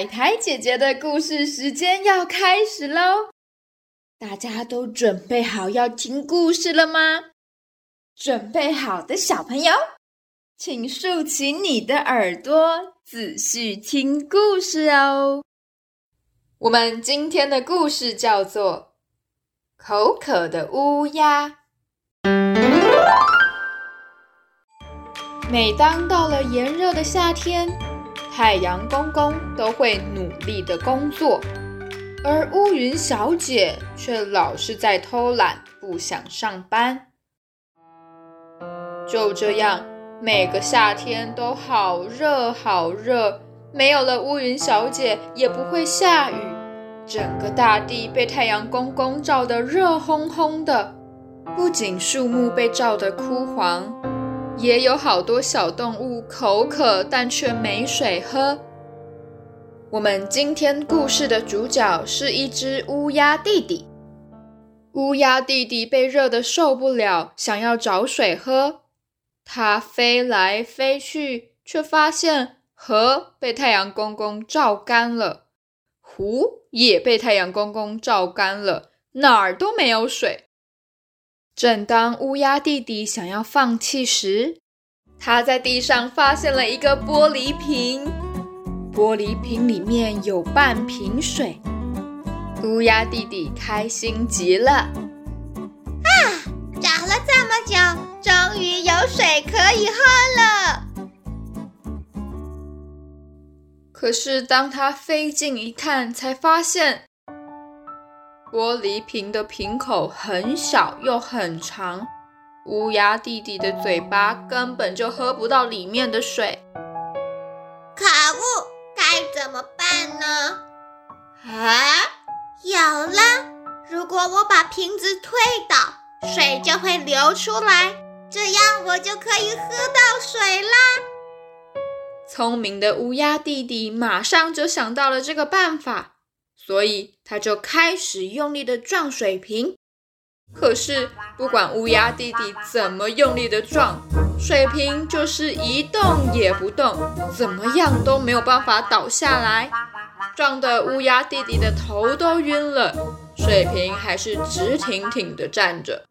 海苔姐姐的故事时间要开始喽！大家都准备好要听故事了吗？准备好的小朋友，请竖起你的耳朵，仔细听故事哦。我们今天的故事叫做《口渴的乌鸦》。每当到了炎热的夏天，太阳公公都会努力的工作，而乌云小姐却老是在偷懒，不想上班。就这样，每个夏天都好热好热，没有了乌云小姐，也不会下雨，整个大地被太阳公公照得热烘烘的，不仅树木被照得枯黄。也有好多小动物口渴，但却没水喝。我们今天故事的主角是一只乌鸦弟弟。乌鸦弟弟被热得受不了，想要找水喝。它飞来飞去，却发现河被太阳公公照干了，湖也被太阳公公照干了，哪儿都没有水。正当乌鸦弟弟想要放弃时，他在地上发现了一个玻璃瓶，玻璃瓶里面有半瓶水。乌鸦弟弟开心极了，啊，找了这么久，终于有水可以喝了。可是当他飞近一看，才发现。玻璃瓶的瓶口很小又很长，乌鸦弟弟的嘴巴根本就喝不到里面的水。可恶，该怎么办呢？啊，有了！如果我把瓶子推倒，水就会流出来，这样我就可以喝到水啦。聪明的乌鸦弟弟马上就想到了这个办法。所以他就开始用力的撞水瓶，可是不管乌鸦弟弟怎么用力的撞，水瓶就是一动也不动，怎么样都没有办法倒下来，撞得乌鸦弟弟的头都晕了，水瓶还是直挺挺的站着。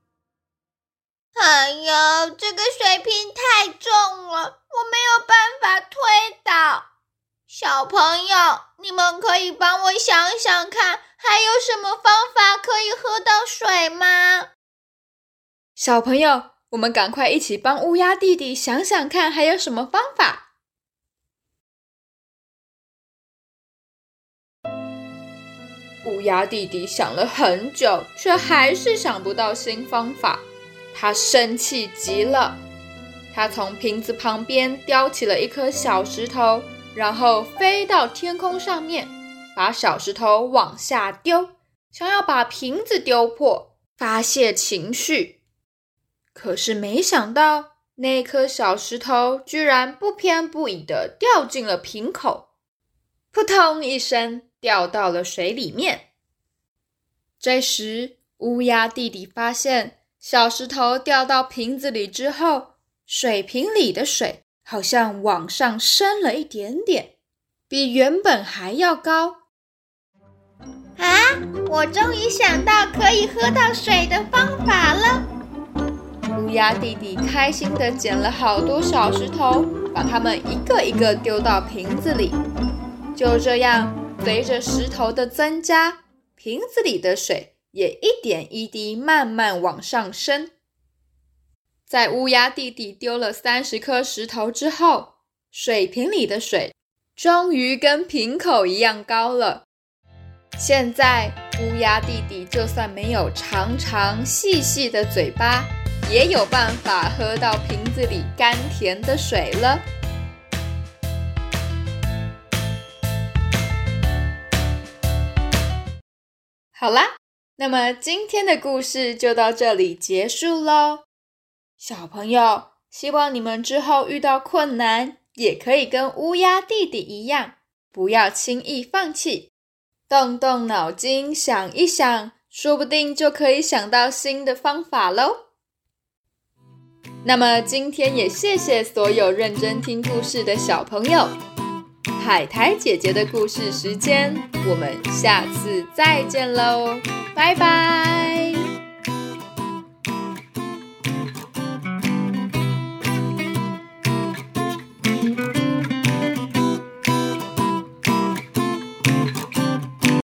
哎呀，这个水瓶太重了，我没有办法推倒。小朋友，你们可以帮我想想看，还有什么方法可以喝到水吗？小朋友，我们赶快一起帮乌鸦弟弟想想看，还有什么方法？乌鸦弟弟想了很久，却还是想不到新方法，他生气极了。他从瓶子旁边叼起了一颗小石头。然后飞到天空上面，把小石头往下丢，想要把瓶子丢破，发泄情绪。可是没想到，那颗小石头居然不偏不倚地掉进了瓶口，扑通一声掉到了水里面。这时，乌鸦弟弟发现，小石头掉到瓶子里之后，水瓶里的水。好像往上升了一点点，比原本还要高。啊！我终于想到可以喝到水的方法了。乌鸦弟弟开心地捡了好多小石头，把它们一个一个丢到瓶子里。就这样，随着石头的增加，瓶子里的水也一点一滴慢慢往上升。在乌鸦弟弟丢了三十颗石头之后，水瓶里的水终于跟瓶口一样高了。现在，乌鸦弟弟就算没有长长细细的嘴巴，也有办法喝到瓶子里甘甜的水了。好啦，那么今天的故事就到这里结束喽。小朋友，希望你们之后遇到困难，也可以跟乌鸦弟弟一样，不要轻易放弃，动动脑筋想一想，说不定就可以想到新的方法喽。那么今天也谢谢所有认真听故事的小朋友，海苔姐姐的故事时间，我们下次再见喽，拜拜。